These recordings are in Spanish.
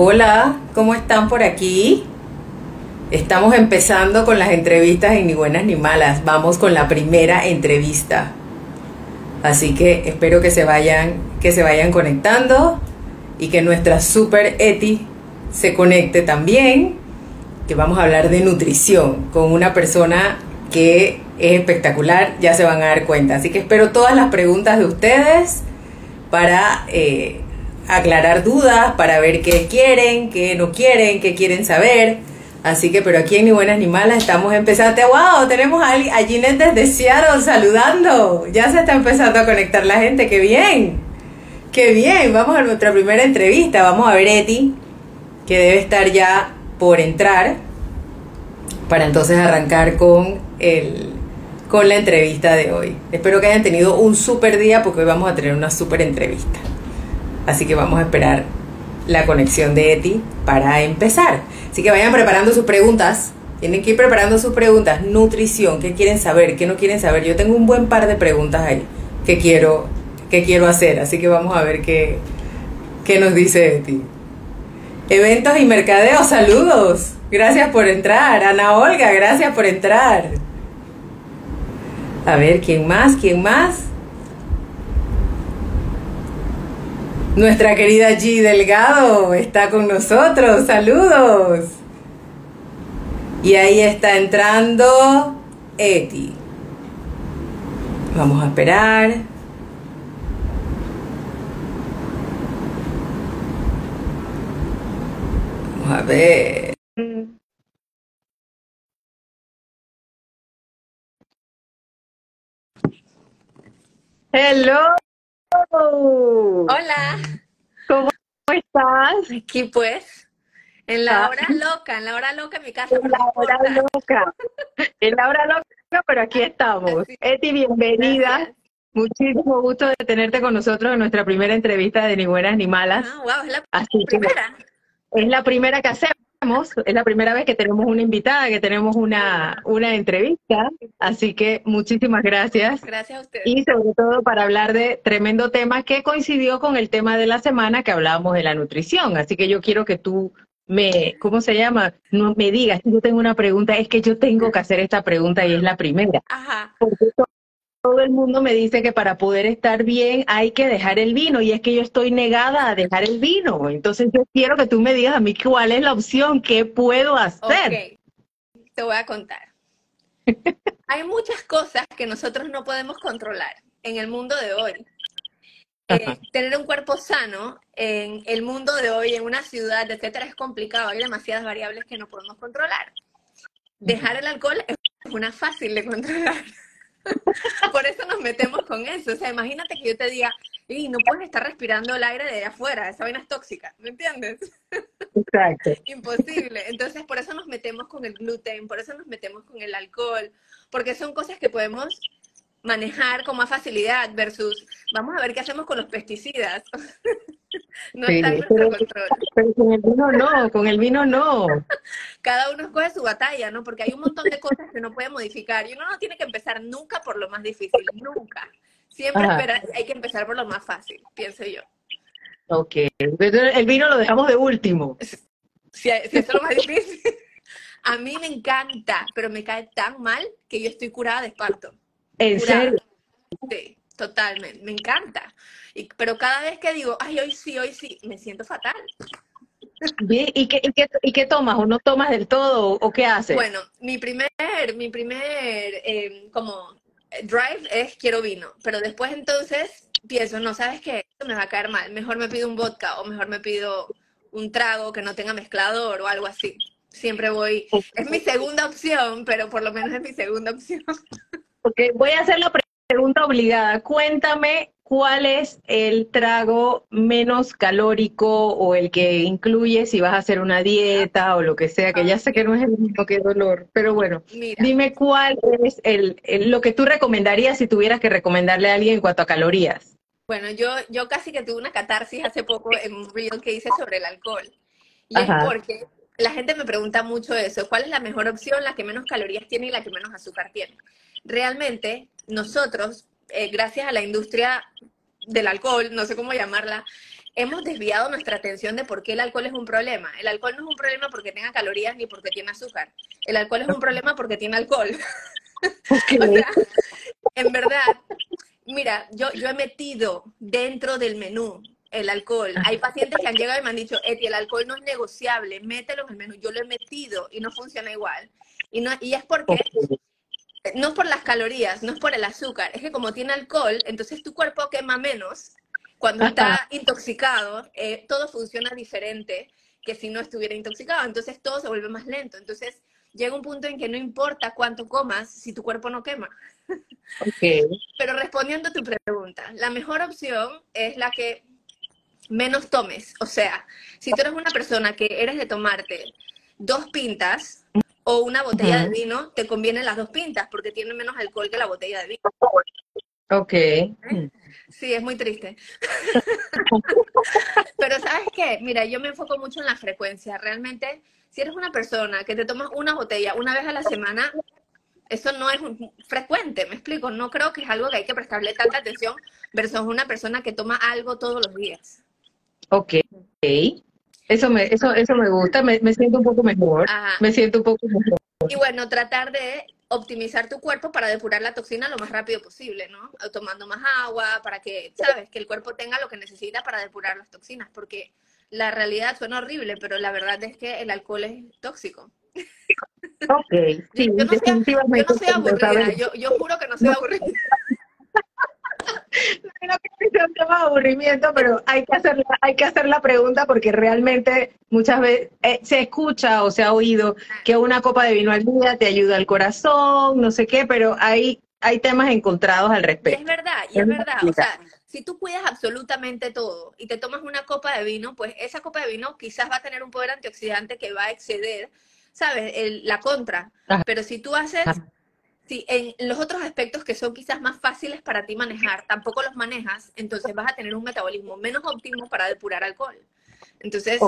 Hola, ¿cómo están por aquí? Estamos empezando con las entrevistas en Ni Buenas ni Malas. Vamos con la primera entrevista. Así que espero que se vayan, que se vayan conectando y que nuestra super Eti se conecte también. Que vamos a hablar de nutrición con una persona que es espectacular, ya se van a dar cuenta. Así que espero todas las preguntas de ustedes para eh, aclarar dudas, para ver qué quieren, qué no quieren, qué quieren saber. Así que, pero aquí en Ni Buenas ni Malas estamos empezando. ¡Wow! Tenemos a, a Ginette desde Seattle saludando. Ya se está empezando a conectar la gente. ¡Qué bien! ¡Qué bien! Vamos a nuestra primera entrevista. Vamos a ver Eti, que debe estar ya por entrar, para entonces arrancar con el, con la entrevista de hoy. Espero que hayan tenido un super día porque hoy vamos a tener una super entrevista. Así que vamos a esperar la conexión de Eti para empezar. Así que vayan preparando sus preguntas. Tienen que ir preparando sus preguntas. Nutrición, ¿qué quieren saber? ¿Qué no quieren saber? Yo tengo un buen par de preguntas ahí que quiero, que quiero hacer. Así que vamos a ver qué, qué nos dice Eti. Eventos y mercadeo, saludos. Gracias por entrar. Ana Olga, gracias por entrar. A ver, ¿quién más? ¿Quién más? Nuestra querida G Delgado está con nosotros. Saludos. Y ahí está entrando Eti. Vamos a esperar. Vamos a ver. Hello. Hola, ¿Cómo estás? aquí pues, en la Ah. hora loca, en la hora loca en mi casa, En la no hora importa. loca. En la hora loca, pero aquí estamos. Sí. Eti, bienvenida. Gracias. Muchísimo gusto de tenerte con nosotros en nuestra primera entrevista de Ni Buenas ni Malas. Ah, wow, es la Así que primera. es la primera que hacemos. Es la primera vez que tenemos una invitada, que tenemos una, una entrevista. Así que muchísimas gracias. Gracias a ustedes. Y sobre todo para hablar de tremendo tema que coincidió con el tema de la semana que hablábamos de la nutrición. Así que yo quiero que tú me, ¿cómo se llama? No me digas, yo tengo una pregunta, es que yo tengo que hacer esta pregunta y es la primera. Ajá, Porque todo el mundo me dice que para poder estar bien hay que dejar el vino y es que yo estoy negada a dejar el vino. Entonces yo quiero que tú me digas a mí cuál es la opción, qué puedo hacer. ok, te voy a contar. Hay muchas cosas que nosotros no podemos controlar en el mundo de hoy. Eh, tener un cuerpo sano en el mundo de hoy, en una ciudad, etcétera, es complicado. Hay demasiadas variables que no podemos controlar. Dejar el alcohol es una fácil de controlar. Por eso nos metemos con eso. O sea, imagínate que yo te diga, y no puedes estar respirando el aire de afuera, esa vaina es tóxica, ¿me entiendes? Exacto. Imposible. Entonces, por eso nos metemos con el gluten, por eso nos metemos con el alcohol, porque son cosas que podemos manejar con más facilidad versus, vamos a ver qué hacemos con los pesticidas. No Sí, está en nuestro control. Pero con el vino no, con el vino no. Cada uno escoge su batalla, ¿no? Porque hay un montón de cosas que no puede modificar y uno no tiene que empezar nunca por lo más difícil, nunca. Siempre espera- hay que empezar por lo más fácil, pienso yo. Ok. El vino lo dejamos de último. Si, si eso es lo más difícil. A mí me encanta, pero me cae tan mal que yo estoy curada de espanto. En serio. Sí, totalmente. Me encanta. Y, pero cada vez que digo, ay, hoy sí, hoy sí, me siento fatal. Bien, ¿Y qué, y, qué, ¿Y qué tomas? ¿O no tomas del todo? ¿O qué haces? Bueno, mi primer, mi primer eh, como drive es quiero vino, pero después entonces pienso, no, ¿sabes qué? Esto me va a caer mal, mejor me pido un vodka o mejor me pido un trago que no tenga mezclador o algo así. Siempre voy, es mi segunda opción, pero por lo menos es mi segunda opción. Voy a hacer la pre- pregunta obligada. Cuéntame cuál es el trago menos calórico o el que incluye si vas a hacer una dieta o lo que sea, que ya sé que no es el mismo que dolor, pero bueno, Mira, dime cuál es el, el- lo que tú recomendarías si tuvieras que recomendarle a alguien en cuanto a calorías. Bueno, yo, yo casi que tuve una catarsis hace poco en un reel que hice sobre el alcohol. Y Ajá. es porque la gente me pregunta mucho eso, ¿cuál es la mejor opción, la que menos calorías tiene y la que menos azúcar tiene? Realmente, nosotros, eh, gracias a la industria del alcohol, no sé cómo llamarla, hemos desviado nuestra atención de por qué el alcohol es un problema. El alcohol no es un problema porque tenga calorías ni porque tiene azúcar. El alcohol es un problema porque tiene alcohol. en verdad, mira, yo, yo he metido dentro del menú el alcohol. Hay pacientes que han llegado y me han dicho, Eti, el alcohol no es negociable, mételo en el menú. Yo lo he metido y no funciona igual. Y, no, y es porque, no es por las calorías, no es por el azúcar, es que como tiene alcohol, entonces tu cuerpo quema menos cuando está intoxicado, eh, todo funciona diferente que si no estuviera intoxicado. Entonces todo se vuelve más lento. Entonces llega un punto en que no importa cuánto comas si tu cuerpo no quema. Okay. Pero respondiendo a tu pregunta, la mejor opción es la que menos tomes. O sea, si tú eres una persona que eres de tomarte dos pintas o una botella de vino, te convienen las dos pintas porque tiene menos alcohol que la botella de vino. Ok. ¿Eh? Sí, es muy triste. Pero sabes qué, mira, yo me enfoco mucho en la frecuencia. Realmente, si eres una persona que te tomas una botella una vez a la semana, eso no es frecuente, me explico. No creo que es algo que hay que prestarle tanta atención versus una persona que toma algo todos los días. Ok. Eso me, eso, eso me gusta, me, siento un poco mejor. Me siento un poco mejor. Y bueno, tratar de optimizar tu cuerpo para depurar la toxina lo más rápido posible, ¿no? Tomando más agua, para que, ¿sabes? Que el cuerpo tenga lo que necesita para depurar las toxinas, porque la realidad suena horrible, pero la verdad es que el alcohol es tóxico. Ok, sí, yo, no definitivamente. Yo no soy aburrida, yo, yo juro que no soy aburrida. No que un tema de aburrimiento, pero hay que hacer, hay que hacer la pregunta porque realmente muchas veces eh, se escucha o se ha oído que una copa de vino al día te ayuda al corazón, no sé qué, pero hay, hay temas encontrados al respecto. es verdad, y es, verdad. O sea, si tú cuidas absolutamente todo y te tomas una copa de vino, pues esa copa de vino quizás va a tener un poder antioxidante que va a exceder, ¿sabes? la contra. Pero si tú haces si en los otros aspectos que son quizás más fáciles para ti manejar, tampoco los manejas, entonces vas a tener un metabolismo menos óptimo para depurar alcohol. Entonces,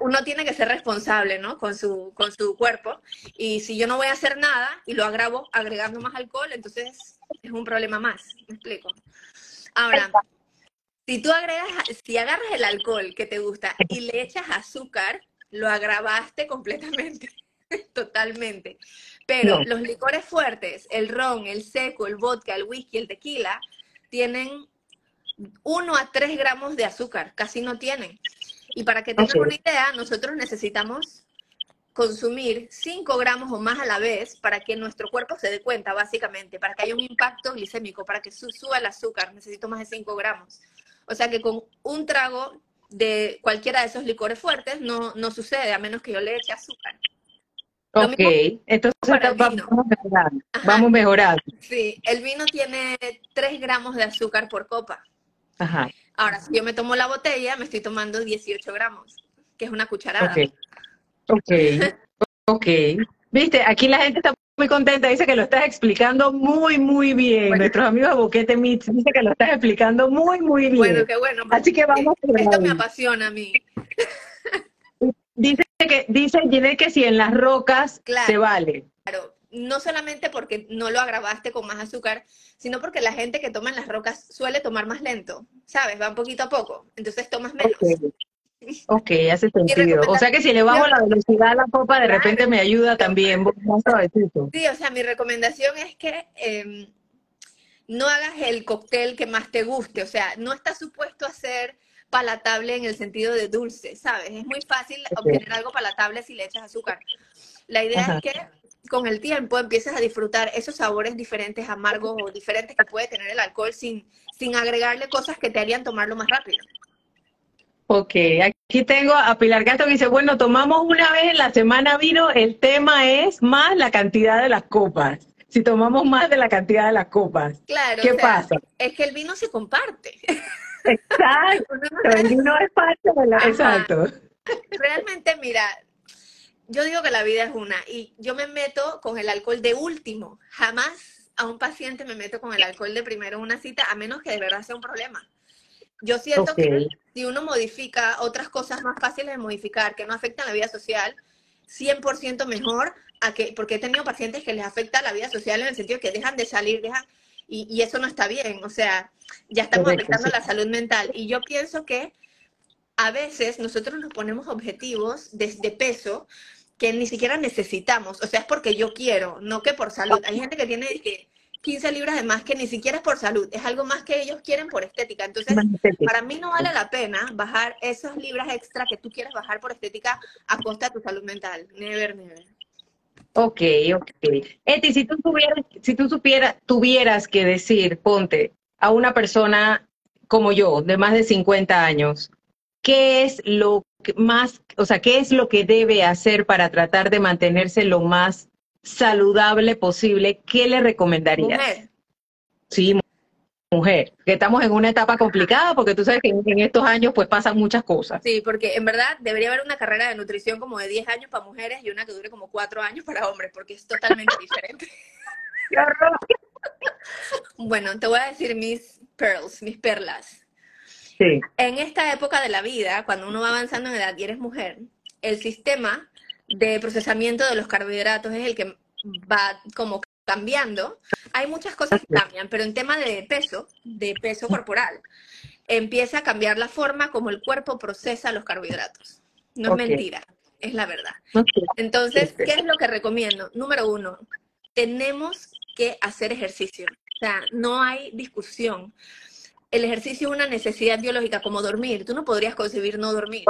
uno tiene que ser responsable, ¿no? Con su, con su cuerpo. Y si yo no voy a hacer nada y lo agravo agregando más alcohol, entonces es un problema más. ¿Me explico? Ahora, si tú agregas, si agarras el alcohol que te gusta y le echas azúcar, lo agravaste completamente. Totalmente. Pero los licores fuertes, el ron, el seco, el vodka, el whisky, el tequila, tienen 1 a 3 gramos de azúcar, casi no tienen. Y para que tengan una idea, nosotros necesitamos consumir 5 gramos o más a la vez para que nuestro cuerpo se dé cuenta, básicamente, para que haya un impacto glicémico, para que suba el azúcar, necesito más de 5 gramos. O sea que con un trago de cualquiera de esos licores fuertes no, no sucede, a menos que yo le eche azúcar. Ok, entonces vamos mejorando, vamos mejorando. Sí, el vino tiene 3 gramos de azúcar por copa. Ajá. Ahora, si yo me tomo la botella, me estoy tomando 18 gramos, que es una cucharada. Ok, ok, ok. Viste, aquí la gente está muy contenta, dice que lo estás explicando muy, muy bien. Nuestros amigos de Boquete Mix dice que lo estás explicando muy, muy bien. Bueno, qué bueno. Así que vamos. Esto me apasiona a mí. Dice que, dice Ginette que si en las rocas se vale. Claro, no solamente porque no lo agravaste con más azúcar, sino porque la gente que toma en las rocas suele tomar más lento, ¿sabes? Va un poquito a poco, entonces tomas menos. Ok, hace sentido. O sea que si le bajo la velocidad a la copa, de repente me ayuda también. Sí, o sea, mi recomendación es que em, no hagas el cóctel que más te guste. O sea, no está supuesto a ser palatable en el sentido de dulce, ¿sabes? Es muy fácil obtener algo palatable si le echas azúcar. La idea es que con el tiempo empieces a disfrutar esos sabores diferentes, amargos o diferentes que puede tener el alcohol sin, sin agregarle cosas que te harían tomarlo más rápido. Ok, aquí tengo a Pilar Castro que dice, bueno, tomamos una vez en la semana vino, el tema es más la cantidad de las copas. Si tomamos más de la cantidad de las copas. Claro. ¿Qué pasa? Es que el vino se comparte. Exacto, el vino es parte de la... Exacto. Realmente, mira, yo digo que la vida es una y yo me meto con el alcohol de último. Jamás a un paciente me meto con el alcohol de primero en una cita, a menos que de verdad sea un problema. Yo siento que si uno modifica otras cosas más fáciles de modificar, que no afectan la vida social, 100% mejor, a que, porque he tenido pacientes que les afecta la vida social en el sentido que dejan de salir, dejan, y, eso no está bien, o sea, ya estamos afectando la salud mental. Y yo pienso que a veces nosotros nos ponemos objetivos desde peso que ni siquiera necesitamos. O sea, es porque yo quiero, no que por salud. Hay gente que tiene que 15 libras de más que ni siquiera es por salud, es algo más que ellos quieren por estética. Entonces, para mí no vale la pena bajar esas libras extra que tú quieres bajar por estética a costa de tu salud mental. Never, never. Ok, ok. Eti, si tú tuvieras, si tú supieras, tuvieras que decir, ponte, a una persona como yo, de más de 50 años, ¿qué es lo más, o sea, qué es lo que debe hacer para tratar de mantenerse lo más saludable posible? ¿Qué le recomendarías? Mujer. Sí, mujer, que estamos en una etapa complicada porque tú sabes que en, estos años pues pasan muchas cosas. Sí, porque en verdad debería haber una carrera de nutrición como de 10 años para mujeres y una que dure como 4 años para hombres, porque es totalmente diferente. bueno, te voy a decir mis pearls, mis perlas. Sí. En esta época de la vida, cuando uno va avanzando en edad y eres mujer, el sistema de procesamiento de los carbohidratos es el que va como cambiando, hay muchas cosas que cambian, pero en tema de peso, de peso corporal, empieza a cambiar la forma como el cuerpo procesa los carbohidratos. No es mentira, es la verdad. Entonces, ¿qué es lo que recomiendo? Número uno, tenemos que hacer ejercicio. O sea, no hay discusión. El ejercicio es una necesidad biológica como dormir. Tú no podrías concebir no dormir.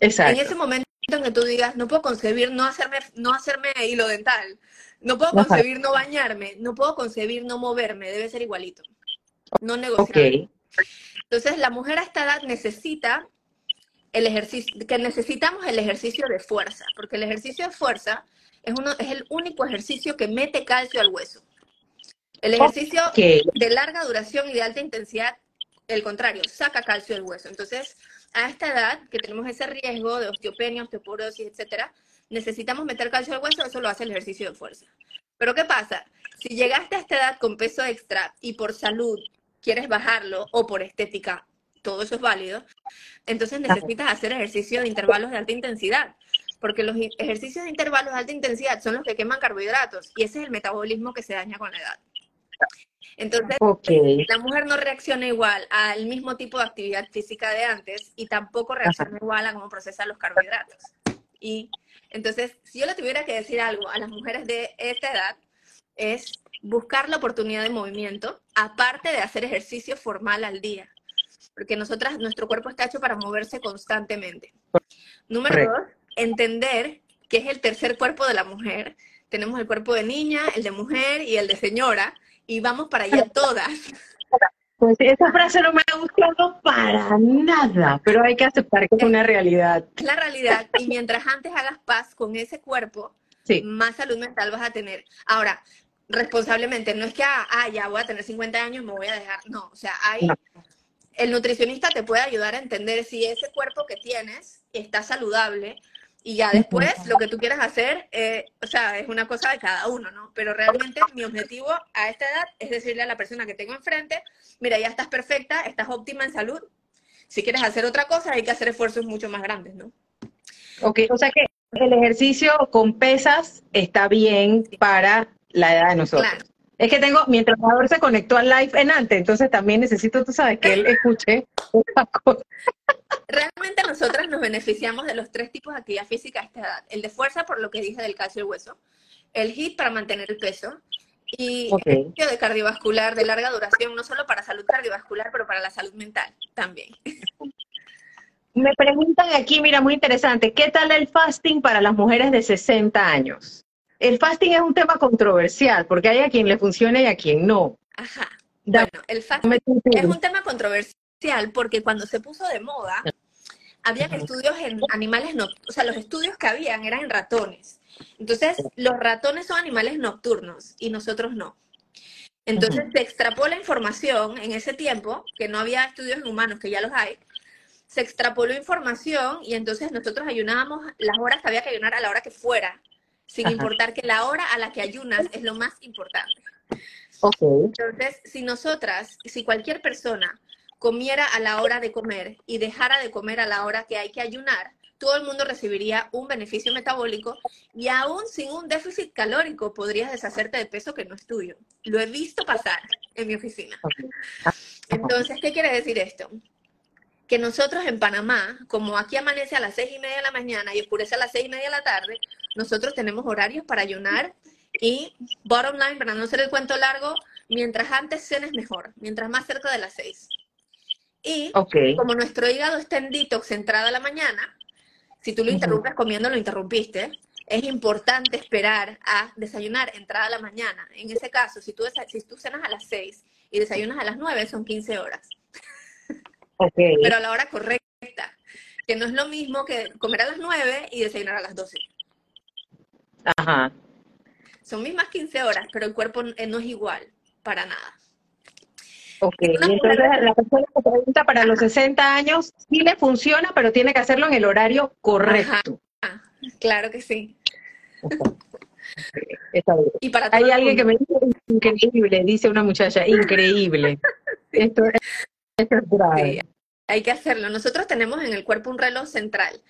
Exacto. En ese momento en que tú digas, no puedo concebir no hacerme, no hacerme hilo dental, no puedo concebir no bañarme, no puedo concebir no moverme, debe ser igualito. No negociar. Entonces, la mujer a esta edad necesita el ejercicio, que necesitamos el ejercicio de fuerza, porque el ejercicio de fuerza es, uno, es el único ejercicio que mete calcio al hueso. El ejercicio de larga duración y de alta intensidad, el contrario, saca calcio del hueso. Entonces, a esta edad, que tenemos ese riesgo de osteopenia, osteoporosis, etcétera, necesitamos meter calcio al hueso, eso lo hace el ejercicio de fuerza. Pero ¿qué pasa? Si llegaste a esta edad con peso extra y por salud quieres bajarlo o por estética, todo eso es válido, entonces necesitas hacer ejercicio de intervalos de alta intensidad, porque los ejercicios de intervalos de alta intensidad son los que queman carbohidratos y ese es el metabolismo que se daña con la edad. Entonces, la mujer no reacciona igual al mismo tipo de actividad física de antes y tampoco reacciona igual a cómo procesa los carbohidratos. Y entonces, si yo le tuviera que decir algo a las mujeres de esta edad, es buscar la oportunidad de movimiento, aparte de hacer ejercicio formal al día. Porque nosotras, nuestro cuerpo está hecho para moverse constantemente. Número dos, entender que es el tercer cuerpo de la mujer. Tenemos el cuerpo de niña, el de mujer y el de señora, y vamos para allá todas. Pues esa frase no me ha gustado para nada, pero hay que aceptar que es una realidad. Es la realidad, y mientras antes hagas paz con ese cuerpo, más salud mental vas a tener. Ahora, responsablemente, no es que, ah, ya voy a tener 50 años, me voy a dejar, no, o sea, hay... El nutricionista te puede ayudar a entender si ese cuerpo que tienes está saludable y ya después lo que tú quieras hacer, eh, o sea, es una cosa de cada uno, ¿no? Pero realmente mi objetivo a esta edad es decirle a la persona que tengo enfrente, mira, ya estás perfecta, estás óptima en salud. Si quieres hacer otra cosa, hay que hacer esfuerzos mucho más grandes, ¿no? Ok, o sea que el ejercicio con pesas está bien para la edad de nosotros. Claro. Es que tengo, mi entrenador se conectó al live en antes, entonces también necesito, tú sabes, que él escuche Realmente nosotras nos beneficiamos de los tres tipos de actividad física a esta edad. El de fuerza, por lo que dije del calcio del hueso. El HIIT para mantener el peso. Y el de cardiovascular de larga duración, no solo para salud cardiovascular, pero para la salud mental también. Me preguntan aquí, mira, muy interesante, ¿qué tal el fasting para las mujeres de 60 años? El fasting es un tema controversial, porque hay a quien le funciona y a quien no. Ajá. Bueno, el fasting es un tema controversial porque cuando se puso de moda, había estudios en animales nocturnos, o sea, los estudios que habían eran en ratones. Entonces, los ratones son animales nocturnos y nosotros no. Entonces, se extrapoló la información en ese tiempo, que no había estudios en humanos, que ya los hay, se extrapoló información y entonces nosotros ayunábamos las horas que había que ayunar a la hora que fuera, sin importar que la hora a la que ayunas es lo más importante. Entonces, si nosotras, si cualquier persona comiera a la hora de comer y dejara de comer a la hora que hay que ayunar, todo el mundo recibiría un beneficio metabólico y aún sin un déficit calórico podrías deshacerte de peso que no es tuyo. Lo he visto pasar en mi oficina. Entonces, ¿qué quiere decir esto? que nosotros en Panamá, como aquí amanece a las seis y media de la mañana y oscurece a las seis y media de la tarde, nosotros tenemos horarios para ayunar y, bottom line, para no hacer el cuento largo, mientras antes cenes mejor, mientras más cerca de las seis. Y como nuestro hígado está en detox entrada a la mañana, si tú lo interrumpes comiendo, lo interrumpiste, es importante esperar a desayunar entrada a la mañana. En ese caso, si tú, si tú cenas a las 6 y desayunas a las 9, son 15 horas. Pero a la hora correcta, que no es lo mismo que comer a las 9 y desayunar a las 12. Ajá. Son mismas 15 horas, pero el cuerpo no es igual, para nada. Ok, y entonces la persona que pregunta para los 60 años, sí le funciona, pero tiene que hacerlo en el horario correcto. Claro que sí. Y para Hay alguien que me dice increíble, dice una muchacha, increíble. Esto es, grave. hay que hacerlo. Nosotros tenemos en el cuerpo un reloj central.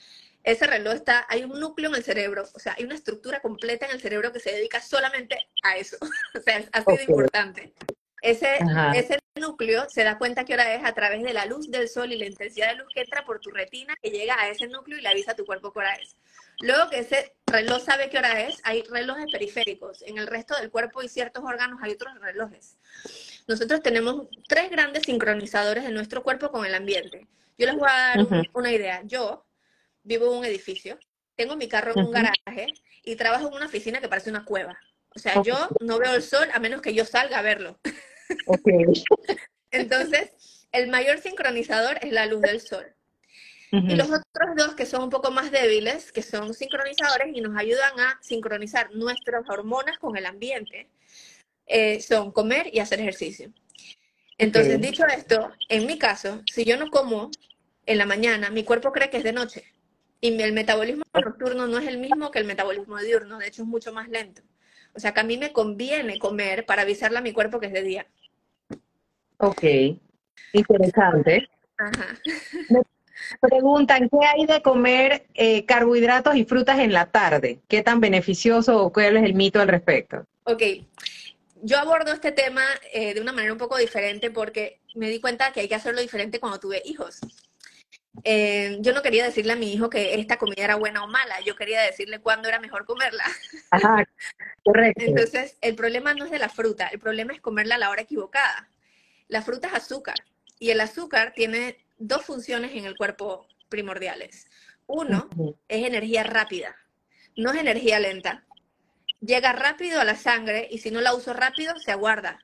Ese reloj está, hay un núcleo en el cerebro, o sea, hay una estructura completa en el cerebro que se dedica solamente a eso. o sea, es así de importante. Ese, ese núcleo se da cuenta qué hora es a través de la luz del sol y la intensidad de luz que entra por tu retina, que llega a ese núcleo y le avisa a tu cuerpo qué hora es. Luego que ese reloj sabe qué hora es, hay relojes periféricos. En el resto del cuerpo y ciertos órganos hay otros relojes. Nosotros tenemos tres grandes sincronizadores de nuestro cuerpo con el ambiente. Yo les voy a dar una idea. Yo vivo en un edificio, tengo mi carro en un garaje y trabajo en una oficina que parece una cueva. O sea, yo no veo el sol a menos que yo salga a verlo. Entonces, el mayor sincronizador es la luz del sol. Y los otros dos que son un poco más débiles, que son sincronizadores y nos ayudan a sincronizar nuestras hormonas con el ambiente, eh, son comer y hacer ejercicio. Entonces, dicho esto, en mi caso, si yo no como en la mañana, mi cuerpo cree que es de noche. Y el metabolismo nocturno no es el mismo que el metabolismo diurno, de hecho es mucho más lento. O sea que a mí me conviene comer para avisarle a mi cuerpo que es de día. Ok, interesante. Ajá. Me preguntan, ¿qué hay de comer eh, carbohidratos y frutas en la tarde? ¿Qué tan beneficioso o cuál es el mito al respecto? Ok, yo abordo este tema eh, de una manera un poco diferente porque me di cuenta que hay que hacerlo diferente cuando tuve hijos. Eh, yo no quería decirle a mi hijo que esta comida era buena o mala, yo quería decirle cuándo era mejor comerla. Ajá, correcto. Entonces, el problema no es de la fruta, el problema es comerla a la hora equivocada. La fruta es azúcar y el azúcar tiene dos funciones en el cuerpo primordiales. Uno es energía rápida, no es energía lenta. Llega rápido a la sangre y si no la uso rápido, se aguarda.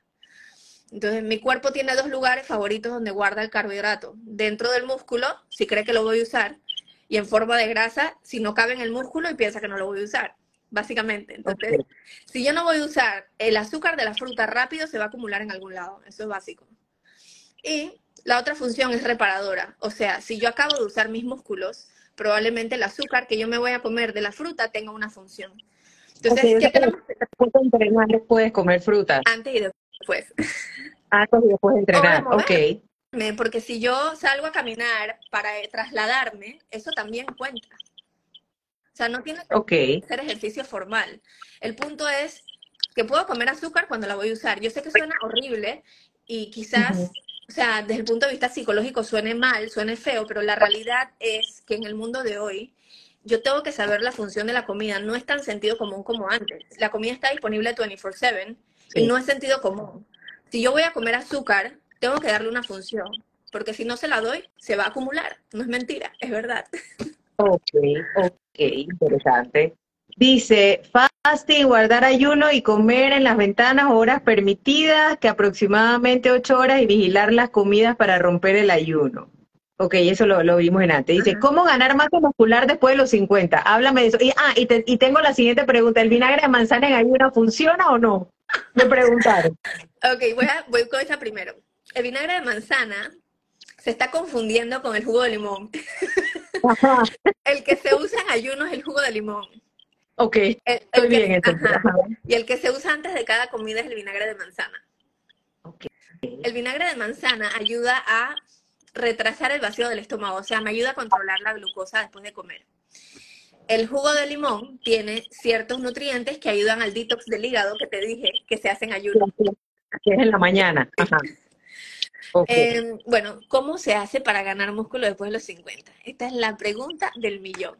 Entonces, mi cuerpo tiene dos lugares favoritos donde guarda el carbohidrato. Dentro del músculo, si cree que lo voy a usar, y en forma de grasa, si no cabe en el músculo y piensa que no lo voy a usar, básicamente. Entonces, si yo no voy a usar el azúcar de la fruta rápido, se va a acumular en algún lado. Eso es básico. Y la otra función es reparadora. O sea, si yo acabo de usar mis músculos, probablemente el azúcar que yo me voy a comer de la fruta tenga una función. Entonces, ¿qué tenemos? Puedes comer fruta. Antes y después. Antes y después de entrenar, ok. Porque si yo salgo a caminar para trasladarme, eso también cuenta. O sea, no tiene que hacer ejercicio formal. El punto es que puedo comer azúcar cuando la voy a usar. Yo sé que suena horrible y quizás o sea, desde el punto de vista psicológico suene mal, suene feo, pero la realidad es que en el mundo de hoy yo tengo que saber la función de la comida. No es tan sentido común como antes. La comida está disponible 24/7 y no es sentido común. Si yo voy a comer azúcar, tengo que darle una función, porque si no se la doy, se va a acumular. No es mentira, es verdad. Ok, ok, interesante. Dice, fasting, guardar ayuno y comer en las ventanas horas permitidas, que aproximadamente ocho horas y vigilar las comidas para romper el ayuno. Ok, eso lo, vimos en antes. Dice, ¿cómo ganar masa muscular después de los 50? Háblame de eso. Y, ah, y, y tengo la siguiente pregunta. ¿El vinagre de manzana en ayuno funciona o no? Me preguntaron. ok, voy, a, voy con esa primero. El vinagre de manzana se está confundiendo con el jugo de limón. el que se usa en ayuno es el jugo de limón. Ok, estoy bien entonces. Y el que se usa antes de cada comida es el vinagre de manzana. Okay. El vinagre de manzana ayuda a retrasar el vacío del estómago, o sea, me ayuda a controlar la glucosa después de comer. El jugo de limón tiene ciertos nutrientes que ayudan al detox del hígado que te dije que se hacen ayuno. Que es en la mañana. Em, bueno, ¿cómo se hace para ganar músculo después de los 50? Esta es la pregunta del millón.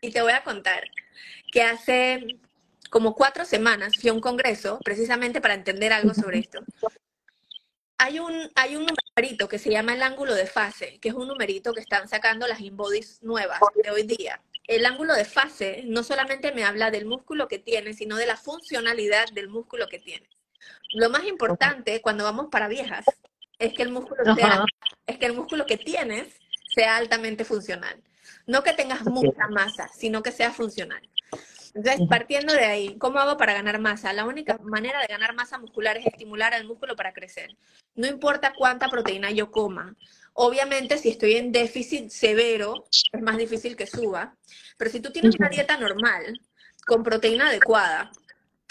Y te voy a contar que hace como cuatro semanas fui a un congreso precisamente para entender algo sobre esto. Hay un, hay un numerito que se llama el ángulo de fase, que es un numerito que están sacando las inbodies nuevas de hoy día. El ángulo de fase no solamente me habla del músculo que tiene, sino de la funcionalidad del músculo que tiene. Lo más importante cuando vamos para viejas es que el músculo es que el músculo que tienes sea altamente funcional. No que tengas mucha masa, sino que sea funcional. Entonces, partiendo de ahí, ¿cómo hago para ganar masa? La única manera de ganar masa muscular es estimular al músculo para crecer. No importa cuánta proteína yo coma. Obviamente, si estoy en déficit severo, es más difícil que suba. Pero si tú tienes una dieta normal, con proteína adecuada,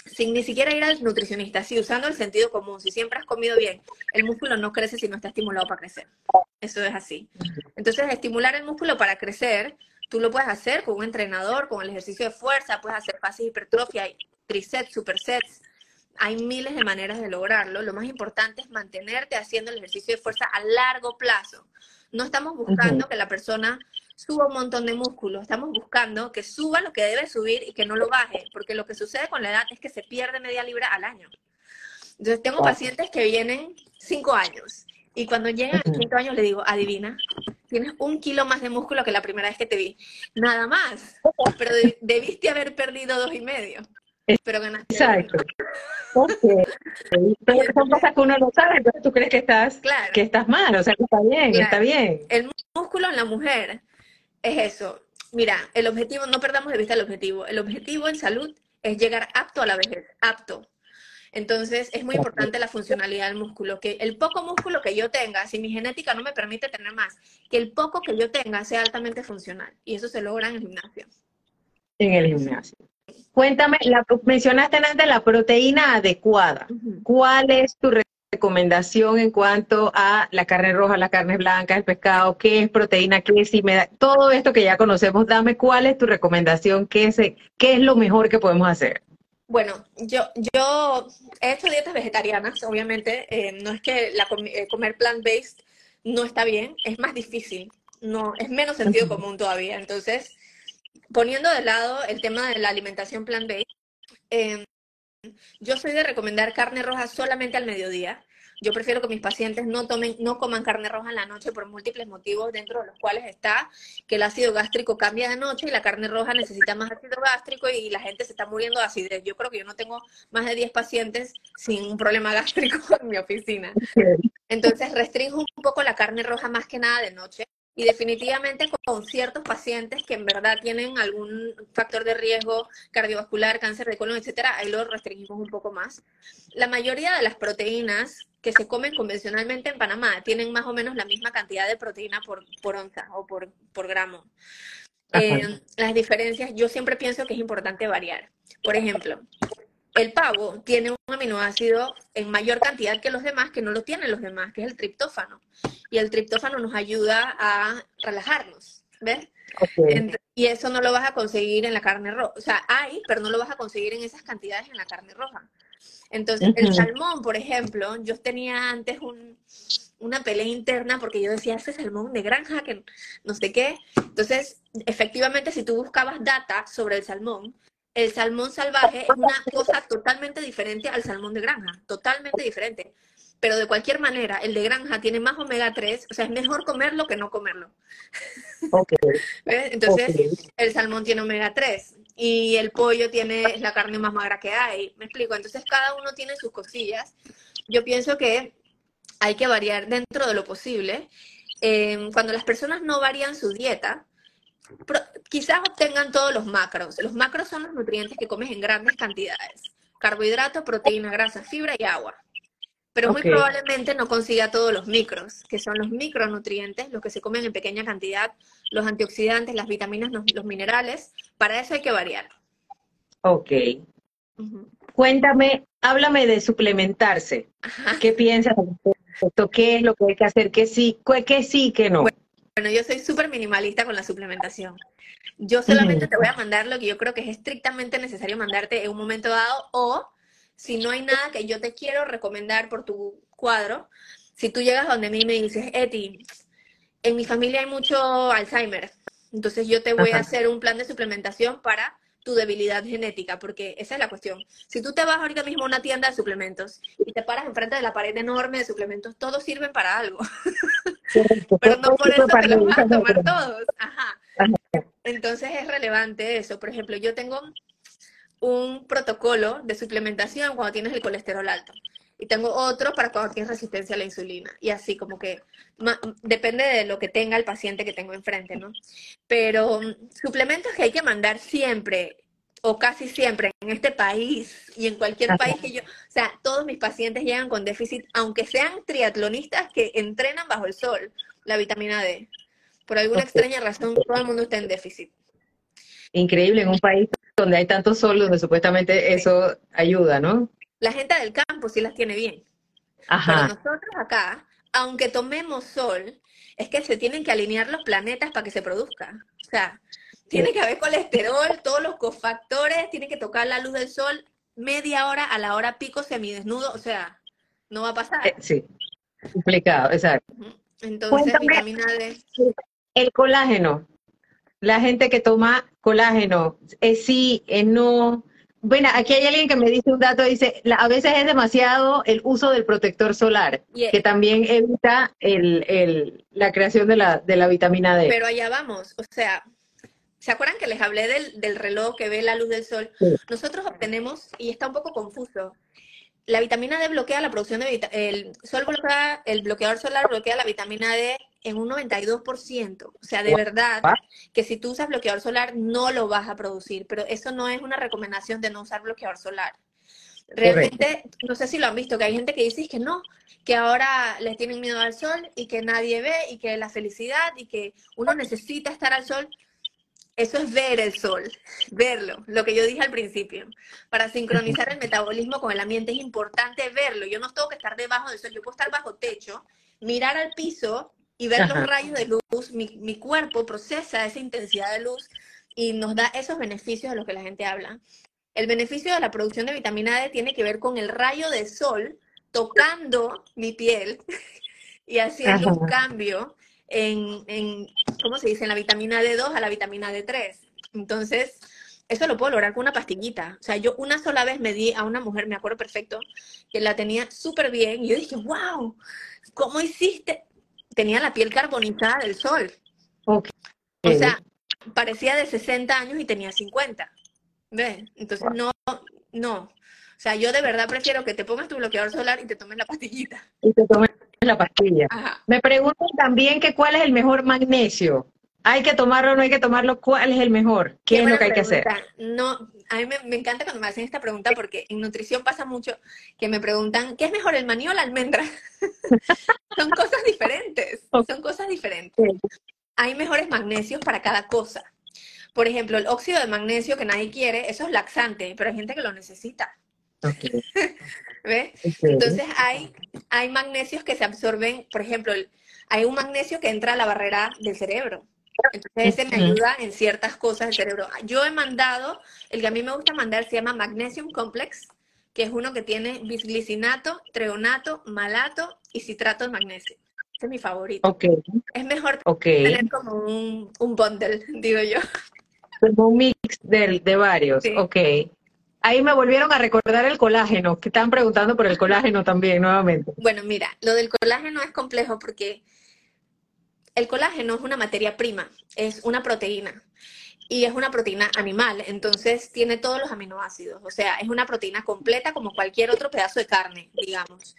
sin ni siquiera ir al nutricionista, si usando el sentido común, si siempre has comido bien, el músculo no crece si no está estimulado para crecer. Eso es así. Entonces, estimular el músculo para crecer, tú lo puedes hacer con un entrenador, con el ejercicio de fuerza, puedes hacer fases de hipertrofia, trisets, supersets. Hay miles de maneras de lograrlo. Lo más importante es mantenerte haciendo el ejercicio de fuerza a largo plazo. No estamos buscando que la persona suba un montón de músculo. Estamos buscando que suba lo que debe subir y que no lo baje, porque lo que sucede con la edad es que se pierde media libra al año. Entonces, tengo pacientes que vienen cinco años y cuando llegan al quinto año le digo, adivina, tienes un kilo más de músculo que la primera vez que te vi. Nada más, pero debiste haber perdido dos y medio. Pero ganaste. Exacto. Pero son cosas que uno no sabe, entonces tú crees que estás, que estás mal, o sea que está bien, está bien. El músculo en la mujer es eso. Mira, el objetivo, no perdamos de vista el objetivo. El objetivo en salud es llegar apto a la vejez, apto. Entonces, es muy importante la funcionalidad del músculo, que el poco músculo que yo tenga, si mi genética no me permite tener más, que el poco que yo tenga sea altamente funcional. Y eso se logra en el gimnasio. En el gimnasio. Cuéntame, la, mencionaste antes la proteína adecuada. ¿Cuál es tu recomendación en cuanto a la carne roja, la carne blanca, el pescado, qué es proteína, qué es, si me da, todo esto que ya conocemos, dame cuál es tu recomendación, qué es, qué es lo mejor que podemos hacer. Bueno, yo, yo he hecho dietas vegetarianas, obviamente, eh, no es que la, eh, comer plant-based no está bien, es más difícil, no, es menos sentido común todavía. Entonces, poniendo de lado el tema de la alimentación plant-based, eh, yo soy de recomendar carne roja solamente al mediodía. Yo prefiero que mis pacientes no tomen, no coman carne roja en la noche por múltiples motivos, dentro de los cuales está que el ácido gástrico cambia de noche y la carne roja necesita más ácido gástrico y la gente se está muriendo de acidez. Yo creo que yo no tengo más de 10 pacientes sin un problema gástrico en mi oficina. Entonces restringo un poco la carne roja más que nada de noche. Y definitivamente con ciertos pacientes que en verdad tienen algún factor de riesgo cardiovascular, cáncer de colon, etcétera, ahí lo restringimos un poco más. La mayoría de las proteínas que se comen convencionalmente en Panamá tienen más o menos la misma cantidad de proteína por, por onza o por, por gramo. Eh, las diferencias, yo siempre pienso que es importante variar. Por ejemplo, el pavo tiene un aminoácido en mayor cantidad que los demás, que no lo tienen los demás, que es el triptófano. Y el triptófano nos ayuda a relajarnos, ¿ves? y eso no lo vas a conseguir en la carne roja. O sea, hay, pero no lo vas a conseguir en esas cantidades en la carne roja. Entonces, el salmón, por ejemplo, yo tenía antes una pelea interna porque yo decía, ese salmón de granja, que no sé qué. Entonces, efectivamente, si tú buscabas data sobre el salmón, el salmón salvaje es una cosa totalmente diferente al salmón de granja, totalmente diferente. Pero de cualquier manera, el de granja tiene más omega 3, o sea, es mejor comerlo que no comerlo. Entonces, el salmón tiene omega 3 y el pollo tiene la carne más magra que hay. ¿Me explico? Entonces, cada uno tiene sus cosillas. Yo pienso que hay que variar dentro de lo posible. Eh, cuando las personas no varían su dieta, quizás obtengan todos los macros. Los macros son los nutrientes que comes en grandes cantidades. Carbohidrato, proteína, grasa, fibra y agua. Pero muy probablemente no consiga todos los micros, que son los micronutrientes, los que se comen en pequeña cantidad, los antioxidantes, las vitaminas, los, minerales. Para eso hay que variar. Ok. Cuéntame, háblame de suplementarse. ¿Qué piensas? ¿Qué es lo que hay que hacer? ¿Qué sí, qué sí, qué no? Bueno, yo soy súper minimalista con la suplementación. Yo solamente te voy a mandar lo que yo creo que es estrictamente necesario mandarte en un momento dado o si no hay nada que yo te quiero recomendar por tu cuadro, si tú llegas donde mí y me dices, Eti, en mi familia hay mucho Alzheimer, entonces yo te voy a hacer un plan de suplementación para tu debilidad genética, porque esa es la cuestión. Si tú te vas ahorita mismo a una tienda de suplementos y te paras enfrente de la pared enorme de suplementos, todos sirven para algo. Pero no por eso te los vas a tomar todos. Ajá. Entonces es relevante eso. Por ejemplo, yo tengo un protocolo de suplementación cuando tienes el colesterol alto y tengo otro para cuando tienes resistencia a la insulina. Y así como que depende de lo que tenga el paciente que tengo enfrente, ¿no? Pero mm, suplementos que hay que mandar siempre o casi siempre en este país y en cualquier país que yo, o sea, todos mis pacientes llegan con déficit, aunque sean triatlonistas que entrenan bajo el sol, la vitamina D. Por alguna extraña razón, todo el mundo está en déficit. Increíble en un país donde hay tanto sol, donde supuestamente eso ayuda, ¿no? La gente del campo sí las tiene bien. Ajá. Pero nosotros acá, aunque tomemos sol, es que se tienen que alinear los planetas para que se produzca. O sea, tiene que haber colesterol, todos los cofactores, tiene que tocar la luz del sol media hora a la hora pico semidesnudo, o sea, no va a pasar. Eh, sí, complicado, exacto. Entonces, vitamina D. El colágeno, la gente que toma colágeno, es sí, es no, bueno, aquí hay alguien que me dice un dato, dice, a veces es demasiado el uso del protector solar, que también evita el, la creación de la, de la vitamina D. Pero allá vamos, o sea, ¿se acuerdan que les hablé del, del reloj que ve la luz del sol? Nosotros obtenemos, y está un poco confuso, la vitamina D bloquea la producción de el sol bloquea, el bloqueador solar bloquea la vitamina D en un 92%. O sea, de verdad que si tú usas bloqueador solar no lo vas a producir, pero eso no es una recomendación de no usar bloqueador solar. Realmente, no sé si lo han visto, que hay gente que dice que no, que ahora les tienen miedo al sol y que nadie ve y que la felicidad y que uno necesita estar al sol. Eso es ver el sol, verlo, lo que yo dije al principio. Para sincronizar el metabolismo con el ambiente es importante verlo. Yo no tengo que estar debajo del sol, yo puedo estar bajo techo, mirar al piso y ver los rayos de luz, mi, cuerpo procesa esa intensidad de luz y nos da esos beneficios de los que la gente habla. El beneficio de la producción de vitamina D tiene que ver con el rayo de sol tocando mi piel y haciendo un cambio en, en, ¿cómo se dice? En la vitamina D2 a la vitamina D3. Entonces, eso lo puedo lograr con una pastillita. O sea, yo una sola vez me di a una mujer, me acuerdo perfecto, que la tenía súper bien y yo dije, wow, ¿cómo hiciste? Tenía la piel carbonizada del sol. O sea, parecía de 60 años y tenía 50. ¿Ves? Entonces, no, no. O sea, yo de verdad prefiero que te pongas tu bloqueador solar y te tomes la pastillita. Y te tomes la pastilla. Me preguntan también que cuál es el mejor magnesio. ¿Hay que tomarlo o no hay que tomarlo? ¿Cuál es el mejor? ¿Qué, es lo que hay que hacer? No, a mí me, encanta cuando me hacen esta pregunta porque en nutrición pasa mucho que me preguntan, ¿qué es mejor, el maní o la almendra? son cosas diferentes, son cosas diferentes. Hay mejores magnesios para cada cosa. Por ejemplo, el óxido de magnesio que nadie quiere, eso es laxante, pero hay gente que lo necesita. ¿Ves? Entonces hay, hay magnesios que se absorben, por ejemplo, hay un magnesio que entra a la barrera del cerebro. Entonces ese me ayuda en ciertas cosas del cerebro. Yo he mandado, el que a mí me gusta mandar se llama Magnesium Complex, que es uno que tiene bisglicinato, treonato, malato y citrato de magnesio. Ese es mi favorito. Okay. Es mejor tener como un, un, bundle, digo yo. Como un mix de, de varios, ok. Ahí me volvieron a recordar el colágeno, que estaban preguntando por el colágeno también nuevamente. Bueno, mira, lo del colágeno es complejo porque el colágeno es una materia prima, es una proteína y es una proteína animal, entonces tiene todos los aminoácidos, o sea, es una proteína completa como cualquier otro pedazo de carne, digamos.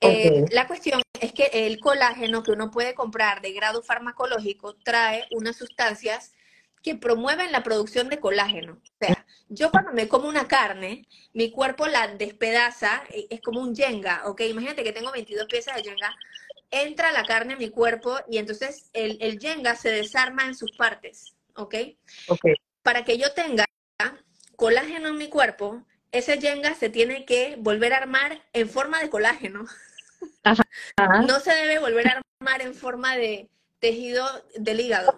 Eh, la cuestión es que el colágeno que uno puede comprar de grado farmacológico trae unas sustancias que promueven la producción de colágeno. O sea, yo cuando me como una carne, mi cuerpo la despedaza, eh, es como un yenga, ¿ok? Imagínate que tengo 22 piezas de yenga, entra la carne a mi cuerpo y entonces el, el yenga se desarma en sus partes, ¿ok? Ok. Para que yo tenga colágeno en mi cuerpo, ese yenga se tiene que volver a armar en forma de colágeno. No se debe volver a armar en forma de tejido del hígado,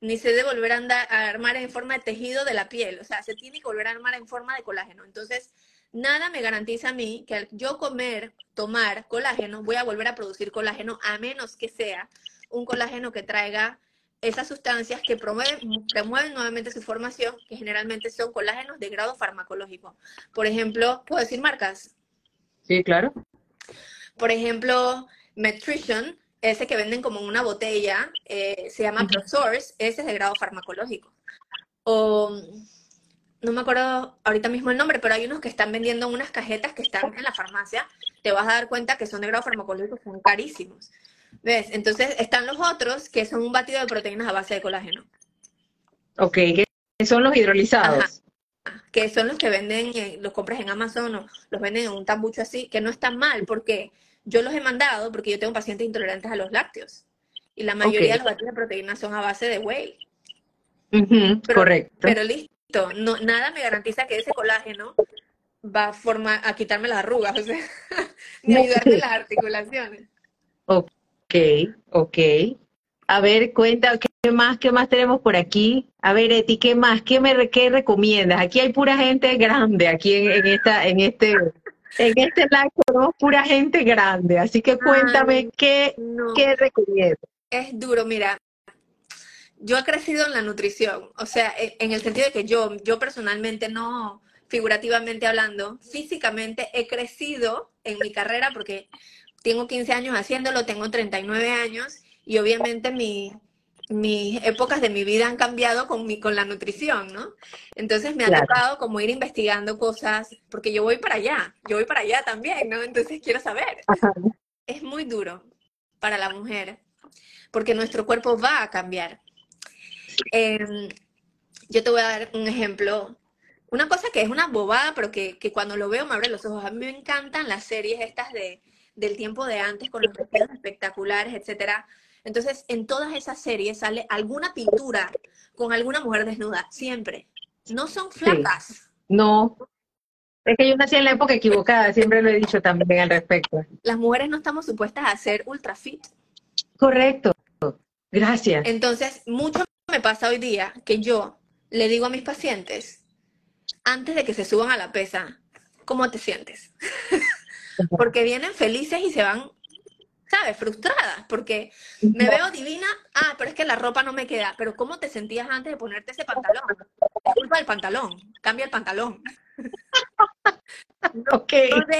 ni se debe volver a, a armar en forma de tejido de la piel. O sea, se tiene que volver a armar en forma de colágeno. Entonces, nada me garantiza a mí que al yo comer, tomar colágeno, voy a volver a producir colágeno, a menos que sea un colágeno que traiga esas sustancias que promueven, promueven nuevamente su formación, que generalmente son colágenos de grado farmacológico. Por ejemplo, ¿puedo decir marcas? Sí, claro. Por ejemplo, Metrition, ese que venden como una botella, eh, se llama ProSource, ese es de grado farmacológico. O no me acuerdo ahorita mismo el nombre, pero hay unos que están vendiendo unas cajetas que están en la farmacia, te vas a dar cuenta que son de grado farmacológico, son carísimos. ¿Ves? Entonces están los otros que son un batido de proteínas a base de colágeno. Ok, que son los hidrolizados. Que son los que venden, los compras en Amazon o los venden en un tambucho así, que no están mal, porque yo los he mandado porque yo tengo pacientes intolerantes a los lácteos. Y la mayoría de los batidos de proteínas son a base de whey. correcto. Pero listo no, nada me garantiza que ese colágeno va a formar, a quitarme las arrugas, o sea, ni ayudarme las articulaciones. Ok, ok. A ver, cuenta, ¿qué más, qué más tenemos por aquí? A ver, Eti, ¿qué más? ¿Qué me qué recomiendas? Aquí hay pura gente grande, aquí en, esta, en este, en este live tenemos pura gente grande, así que cuéntame qué, qué recomiendas. Es duro, mira, yo he crecido en la nutrición, o sea, e, en el sentido de que yo, yo personalmente no, figurativamente hablando, físicamente he crecido en mi carrera porque tengo 15 años haciéndolo, tengo 39 años y obviamente mi, mis épocas de mi vida han cambiado con, mi, con la nutrición, ¿no? Entonces me ha tocado como ir investigando cosas, porque yo voy para allá, yo voy para allá también, ¿no? Entonces quiero saber. Es muy duro para la mujer, porque nuestro cuerpo va a cambiar. Em, yo te voy a dar un ejemplo. Una cosa que es una bobada, pero que, cuando lo veo me abre los ojos. A mí me encantan las series estas de, del tiempo de antes, con los vestidos espectaculares, etcétera. Entonces, en todas esas series sale alguna pintura con alguna mujer desnuda, siempre. No son flacas. No. Es que yo nací en la época equivocada, siempre lo he dicho también al respecto. Las mujeres no estamos supuestas a ser ultra fit. Correcto. Gracias. Entonces, mucho me pasa hoy día que yo le digo a mis pacientes, antes de que se suban a la pesa, ¿cómo te sientes? porque vienen felices y se van, ¿sabes? Frustradas, porque me veo divina, ah, pero es que la ropa no me queda, pero ¿cómo te sentías antes de ponerte ese pantalón? Es culpa del pantalón, cambia el pantalón. ok,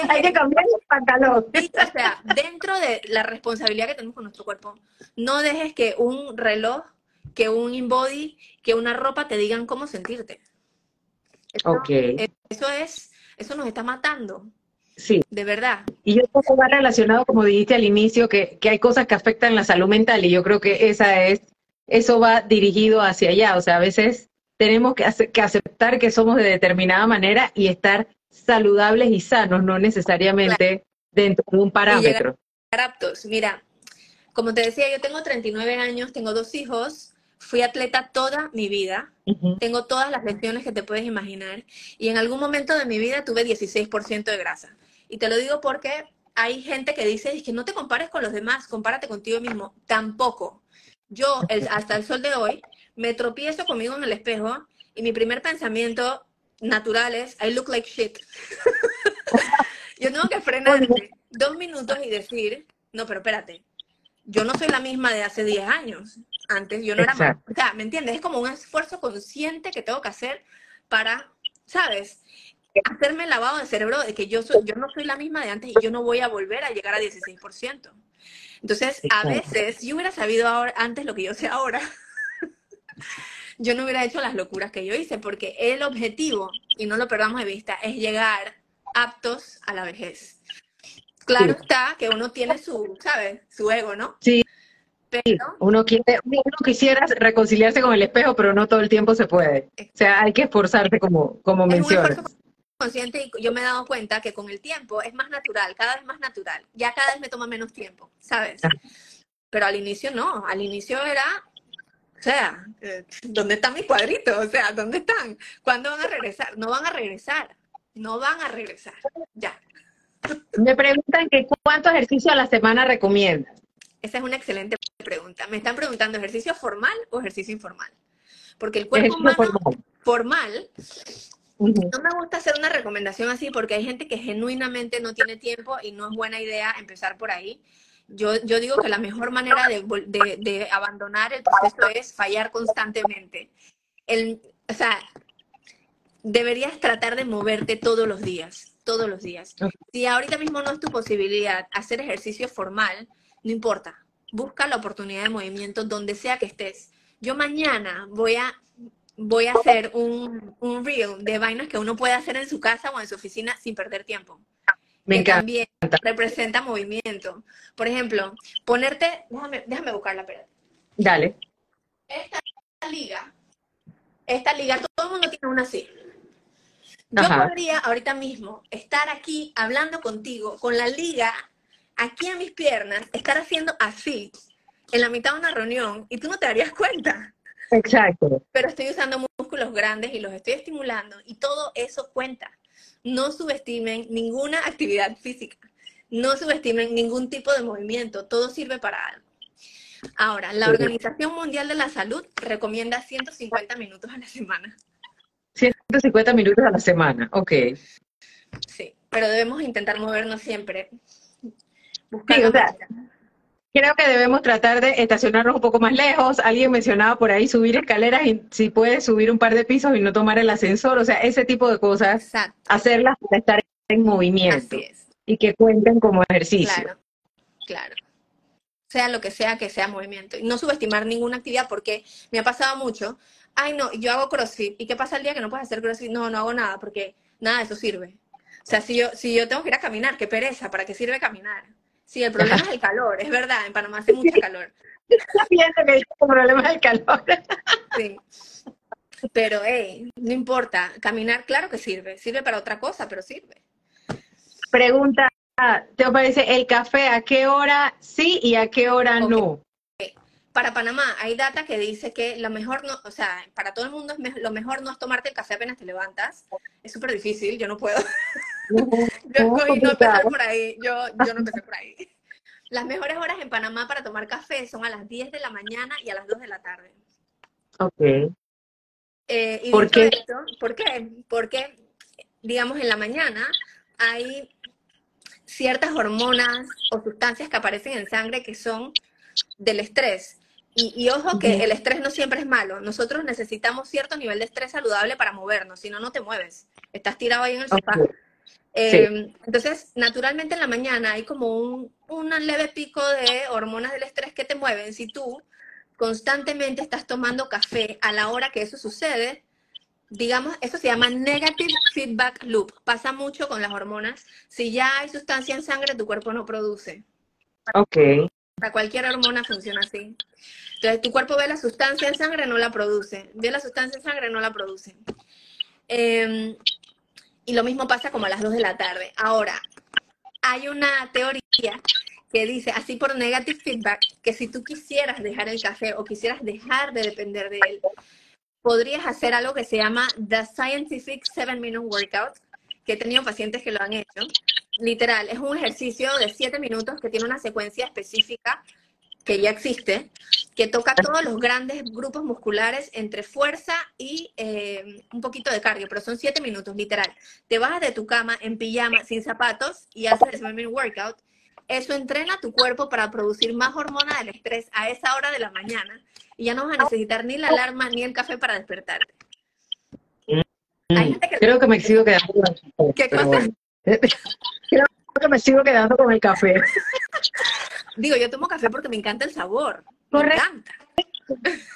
hay que cambiar el pantalón. O sea, dentro de la responsabilidad que tenemos con nuestro cuerpo, no dejes que un reloj que un InBody, que una ropa te digan cómo sentirte. Eso, Eso es, eso nos está matando. Sí. De verdad. Y yo creo que va relacionado, como dijiste al inicio, que, que hay cosas que afectan la salud mental y yo creo que esa es, eso va dirigido hacia allá. O sea, a veces tenemos que, que aceptar que somos de determinada manera y estar saludables y sanos, no necesariamente dentro de un parámetro. aptos. Mira, como te decía, yo tengo 39 años, tengo dos hijos, fui atleta toda mi vida, tengo todas las lesiones que te puedes imaginar y en algún momento de mi vida tuve 16% de grasa. Y te lo digo porque hay gente que dice es que no te compares con los demás, compárate contigo mismo. Tampoco. Yo, hasta el sol de hoy, me tropiezo conmigo en el espejo y mi primer pensamiento natural es, I look like shit. Yo tengo que frenarme dos minutos y decir, no, pero espérate, yo no soy la misma de hace 10 años. Antes yo no era más. O sea, ¿me entiendes? Es como un esfuerzo consciente que tengo que hacer para, ¿sabes? Hacerme el lavado de cerebro de que yo, soy, yo no soy la misma de antes y yo no voy a volver a llegar a 16%. Entonces, a veces, si yo hubiera sabido ahora, antes lo que yo sé ahora, yo no hubiera hecho las locuras que yo hice, porque el objetivo, y no lo perdamos de vista, es llegar aptos a la vejez. Claro está que uno tiene su, ¿sabes? Su ego, ¿no? Sí. Pero, uno, quiere, uno quisiera reconciliarse con el espejo, pero no todo el tiempo se puede. O sea, hay que esforzarse como, como mencionas. consciente y yo me he dado cuenta que con el tiempo es más natural, cada vez más natural. Ya cada vez me toma menos tiempo, ¿sabes? Ah. Pero al inicio no, al inicio era, o sea, eh, ¿dónde están mis cuadritos? O sea, ¿dónde están? ¿Cuándo van a regresar? No van a regresar, no van a regresar, ya. Me preguntan que cuánto ejercicio a la semana recomiendas. Esa es una excelente pregunta. Me están preguntando ejercicio formal o ejercicio informal. Porque el cuerpo humano formal. No me gusta hacer una recomendación así porque hay gente que genuinamente no tiene tiempo y no es buena idea empezar por ahí. Yo, yo digo que la mejor manera de, de, de abandonar el proceso es fallar constantemente. El, o sea, deberías tratar de moverte todos los días, todos los días. Si ahorita mismo no es tu posibilidad hacer ejercicio formal, no importa. Busca la oportunidad de movimiento donde sea que estés. Yo mañana voy a voy a hacer un, un reel de vainas que uno puede hacer en su casa o en su oficina sin perder tiempo. Me que encanta. también representa movimiento. Por ejemplo, ponerte, déjame, déjame buscarla, espérate. Dale. Esta liga, esta liga, todo el mundo tiene una así. Yo Ajá. podría ahorita mismo estar aquí hablando contigo con la liga aquí a mis piernas, estar haciendo así en la mitad de una reunión y tú no te darías cuenta Exacto. pero estoy usando músculos grandes y los estoy estimulando y todo eso cuenta. No subestimen ninguna actividad física, no subestimen ningún tipo de movimiento, todo sirve para algo. Ahora, la. Organización Mundial de la Salud recomienda 150 minutos a la semana. 150 minutos a la semana. Ok. Sí, pero debemos intentar movernos siempre. Sí, o sea. Creo que debemos tratar de estacionarnos un poco más lejos. Alguien mencionaba por ahí subir escaleras y si puedes subir un par de pisos y no tomar el ascensor. O sea, ese tipo de cosas, Exacto, hacerlas para estar en movimiento así es. y que cuenten como ejercicio. Claro, claro. Sea lo que sea que sea movimiento. Y no subestimar ninguna actividad porque me ha pasado mucho. Ay, no, yo hago CrossFit. ¿Y qué pasa el día que no puedes hacer CrossFit? No, no hago nada porque nada de eso sirve. O sea, si yo, si yo tengo que ir a caminar, qué pereza, ¿para qué sirve caminar? Sí, el problema es el calor, es verdad, en Panamá hace mucho calor. Pienso que es un problema del calor. Sí. Pero, hey, no importa, caminar, claro que sirve. Sirve para otra cosa, pero sirve. Pregunta, ¿te parece el café a qué hora sí y a qué hora no? Para Panamá hay data que dice que lo mejor no, o sea, para todo el mundo es me- lo mejor no es tomarte el café apenas te levantas. Es súper difícil, yo no puedo. Yo no empezar por ahí, yo, yo no empecé por ahí. Las mejores horas en Panamá para tomar café son a las 10 de la mañana y a las 2 de la tarde. Ok. Eh, y ¿Por qué? esto, ¿por qué? Porque, digamos, en la mañana hay ciertas hormonas o sustancias que aparecen en sangre que son del estrés. Y, y ojo que el estrés no siempre es malo. Nosotros necesitamos cierto nivel de estrés saludable para movernos, si no, no te mueves. Estás tirado ahí en el sofá. Eh, Entonces, naturalmente en la mañana hay como un, un leve pico de hormonas del estrés que te mueven. Si tú constantemente estás tomando café a la hora que eso sucede, digamos, eso se llama negative feedback loop. Pasa mucho con las hormonas. Si ya hay sustancia en sangre, tu cuerpo no produce. Ok. Para cualquier hormona funciona así. Entonces, tu cuerpo ve la sustancia en sangre, no la produce. Ve la sustancia en sangre, no la produce. Eh, y lo mismo pasa como a las 2 de la tarde. Ahora, hay una teoría que dice, así por negative feedback, que si tú quisieras dejar el café o quisieras dejar de depender de él, podrías hacer algo que se llama The Scientific 7 Minute Workout, que he tenido pacientes que lo han hecho. Literal, es un ejercicio de 7 minutos que tiene una secuencia específica que ya existe, que toca todos los grandes grupos musculares entre fuerza y eh, un poquito de cardio, pero son 7 minutos, literal. Te bajas de tu cama en pijama, sin zapatos, y haces el 7 minute workout. Eso entrena tu cuerpo para producir más hormona del estrés a esa hora de la mañana y ya no vas a necesitar ni la alarma ni el café para despertarte. Que- Creo que me sigo quedando con el café. ¿Qué pero cosa? bueno. Creo que me sigo quedando con el café. Digo, yo tomo café porque me encanta el sabor. Correcto. Me encanta.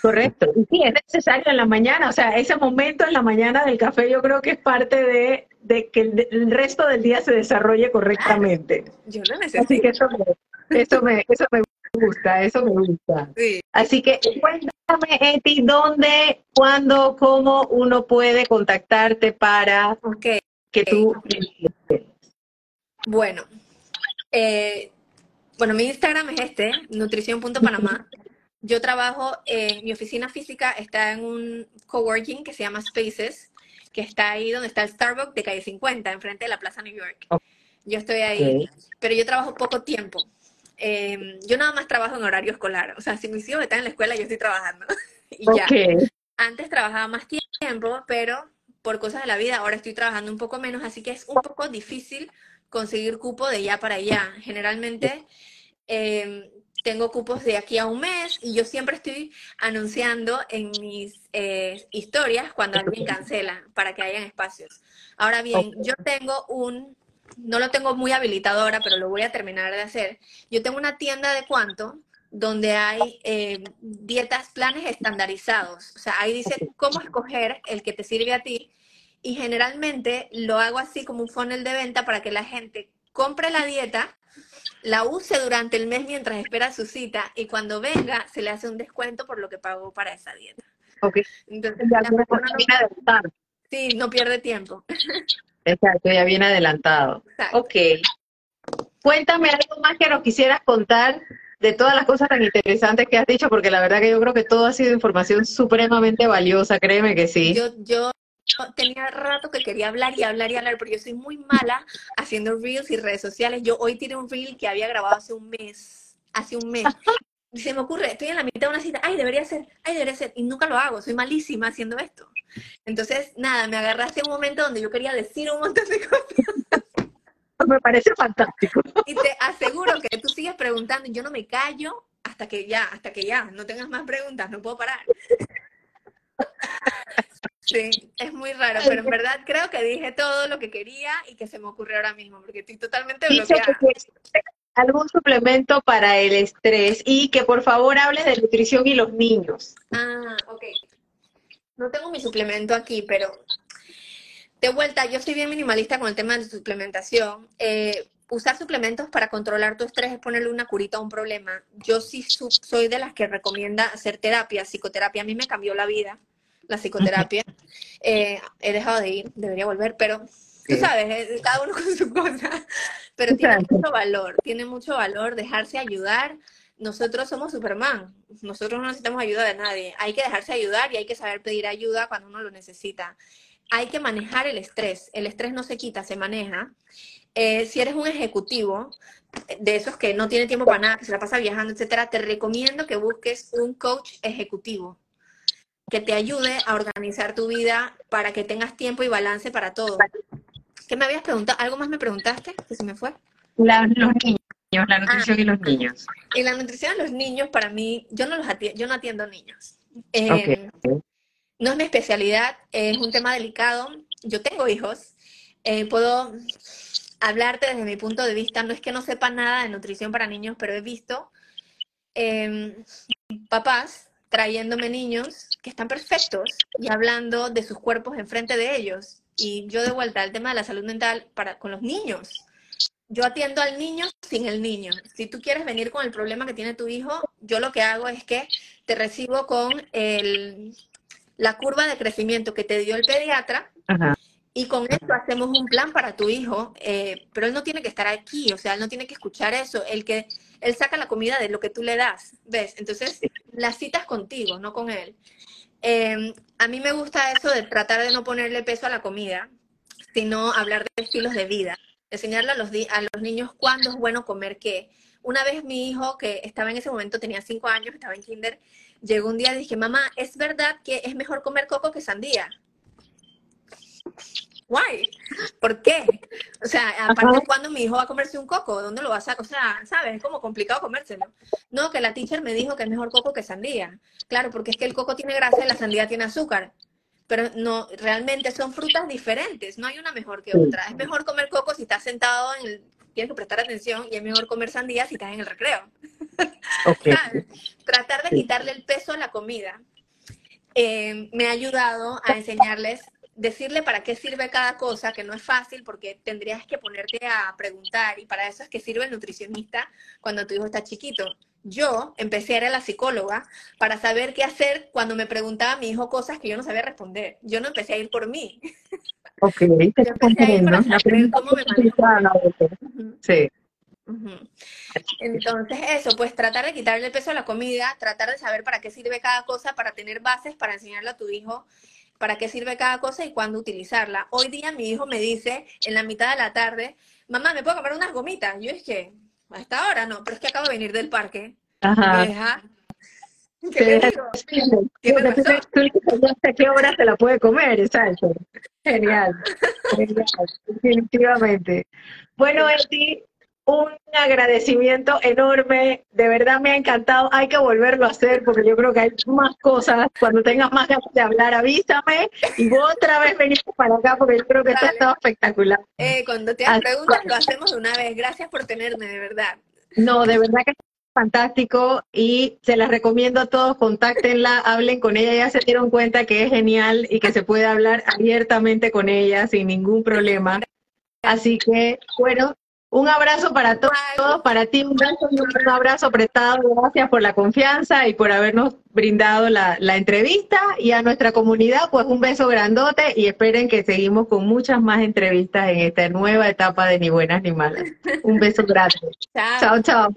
Correcto. Y sí, es necesario en la mañana. O sea, ese momento en la mañana del café yo creo que es parte de, de que el, el resto del día se desarrolle correctamente. Yo lo Así necesito. que eso me, eso me, eso me gusta, eso me gusta. Sí. Así que cuéntame, Eti, dónde, cuándo, cómo uno puede contactarte para Ok. que tú... Bueno, eh, bueno, mi Instagram es este, nutrición.panamá. Yo trabajo en mi oficina física, está en un coworking que se llama Spaces, que está ahí donde está el Starbucks de calle 50, enfrente de la Plaza New York. Yo estoy ahí, pero yo trabajo poco tiempo. Eh, yo nada más trabajo en horario escolar, o sea, si mis hijos están en la escuela, yo estoy trabajando. y ya. Ok, Antes trabajaba más tiempo, pero por cosas de la vida, ahora estoy trabajando un poco menos, así que es un poco difícil conseguir cupo de ya para allá. Generalmente em, tengo cupos de aquí a un mes y yo siempre estoy anunciando en mis eh, historias cuando alguien cancela para que hayan espacios. Ahora bien, yo tengo un, no lo tengo muy habilitado ahora, pero lo voy a terminar de hacer. Yo tengo una tienda de cuánto donde hay eh, dietas, planes estandarizados. O sea, ahí dice cómo escoger el que te sirve a ti. Y generalmente lo hago así como un funnel de venta para que la gente compre la dieta, la use durante el mes mientras espera su cita y cuando venga se le hace un descuento por lo que pagó para esa dieta. Ok. Entonces, ya no, Sí, no pierde tiempo. Exacto, ya viene adelantado. Ok. Cuéntame algo más que nos quisieras contar de todas las cosas tan interesantes que has dicho, porque la verdad que yo creo que todo ha sido información supremamente valiosa, créeme que sí. Yo, yo tenía rato que quería hablar y hablar y hablar, porque yo soy muy mala haciendo reels y redes sociales. Yo hoy tiré un reel que había grabado hace un mes, hace un mes. Y se me ocurre, estoy en la mitad de una cita, ay, debería ser, ay, debería ser, y nunca lo hago, soy malísima haciendo esto. Entonces, nada, me agarraste un momento donde yo quería decir un montón de cosas. Me parece fantástico. Y te aseguro que tú sigues preguntando y yo no me callo hasta que ya, hasta que ya, no tengas más preguntas, no puedo parar. Sí, es muy raro, pero en verdad creo que dije todo lo que quería y que se me ocurrió ahora mismo, porque estoy totalmente bloqueada. Algún suplemento para el estrés y que por favor hables de nutrición y los niños. Ah, ok. No tengo mi suplemento aquí, pero de vuelta, yo soy bien minimalista con el tema de suplementación. Eh, usar suplementos para controlar tu estrés es ponerle una curita a un problema. Yo sí soy de las que recomienda hacer terapia, psicoterapia. A mí me cambió la vida, la psicoterapia. Eh, he dejado de ir, debería volver, pero tú sabes, eh, cada uno con su cosa. Pero tiene mucho valor, tiene mucho valor dejarse ayudar. Nosotros somos Superman, nosotros no necesitamos ayuda de nadie. Hay que dejarse ayudar y hay que saber pedir ayuda cuando uno lo necesita hay que manejar el estrés. El estrés no se quita, se maneja. Eh, si eres un ejecutivo, de esos que no tiene tiempo para nada, que se la pasa viajando, etcétera, te recomiendo que busques un coach ejecutivo que te ayude a organizar tu vida para que tengas tiempo y balance para todo. ¿Qué me habías preguntado? ¿Algo más me preguntaste? Que se me fue. La, los niños, la nutrición y los ah, niños. Y la nutrición de los niños, para mí, yo no los atiendo, yo no atiendo niños. Eh, no es mi especialidad, es un tema delicado. Yo tengo hijos, eh, puedo hablarte desde mi punto de vista. No es que no sepa nada de nutrición para niños, pero he visto em, papás trayéndome niños que están perfectos y hablando de sus cuerpos enfrente de ellos. Y yo de vuelta al tema de la salud mental para, con los niños. Yo atiendo al niño sin el niño. Si tú quieres venir con el problema que tiene tu hijo, yo lo que hago es que te recibo con el, la curva de crecimiento que te dio el pediatra y con eso hacemos un plan para tu hijo, eh, pero él no tiene que estar aquí, o sea, él no tiene que escuchar eso, el que él saca la comida de lo que tú le das, ¿ves? Entonces, las citas contigo, no con él. Em, a mí me gusta eso de tratar de no ponerle peso a la comida, sino hablar de estilos de vida, enseñarle a los, a los niños cuándo es bueno comer qué. Una vez mi hijo, que estaba en ese momento, tenía cinco años, estaba en kinder, llegó un día y dije, mamá, ¿es verdad que es mejor comer coco que sandía? Why? ¿Por qué? O sea, aparte, ¿cuándo mi hijo va a comerse un coco? ¿Dónde lo va a sacar? O sea, ¿sabes? Es como complicado comérselo. No, que la teacher me dijo que es mejor coco que sandía. Claro, porque es que el coco tiene grasa y la sandía tiene azúcar. Pero no, realmente son frutas diferentes. No hay una mejor que otra. Es mejor comer coco si estás sentado en el, tienes que prestar atención y es mejor comer sandía si estás en el recreo. Tratar de quitarle el peso a la comida eh, me ha ayudado a enseñarles, decirle para qué sirve cada cosa, que no es fácil porque tendrías que ponerte a preguntar y para eso es que sirve el nutricionista cuando tu hijo está chiquito. Yo empecé a ir a la psicóloga para saber qué hacer cuando me preguntaba a mi hijo cosas que yo no sabía responder. Yo no empecé a ir por mí. Ok, te cómo me Sí. Entonces eso, pues tratar de quitarle el peso a la comida, tratar de saber para qué sirve cada cosa, para tener bases, para enseñarle a tu hijo para qué sirve cada cosa y cuándo utilizarla. Hoy día mi hijo me dice en la mitad de la tarde, mamá, ¿me puedo comer unas gomitas? Yo es que, a esta hora no, pero es que acabo de venir del parque. Ajá. ¿Qué qué hora se la puede comer, exacto. Genial, genial, definitivamente. Bueno, Eti, un agradecimiento enorme, de verdad me ha encantado, hay que volverlo a hacer porque yo creo que hay más cosas, cuando tengas más ganas de hablar avísame y vos otra vez venís para acá porque yo creo que esto ha estado espectacular. Eh, cuando te preguntas lo hacemos de una vez, gracias por tenerme, de verdad. No, de verdad que es fantástico y se las recomiendo a todos, contáctenla, hablen con ella, ya se dieron cuenta que es genial y que se puede hablar abiertamente con ella sin ningún problema. Así que, bueno, un abrazo para todos, para ti un y un abrazo apretado. Gracias por la confianza y por habernos brindado la, la, entrevista. Y a nuestra comunidad, pues un beso grandote y esperen que seguimos con muchas más entrevistas en esta nueva etapa de Ni Buenas ni Malas. Un beso grande. chao. chao.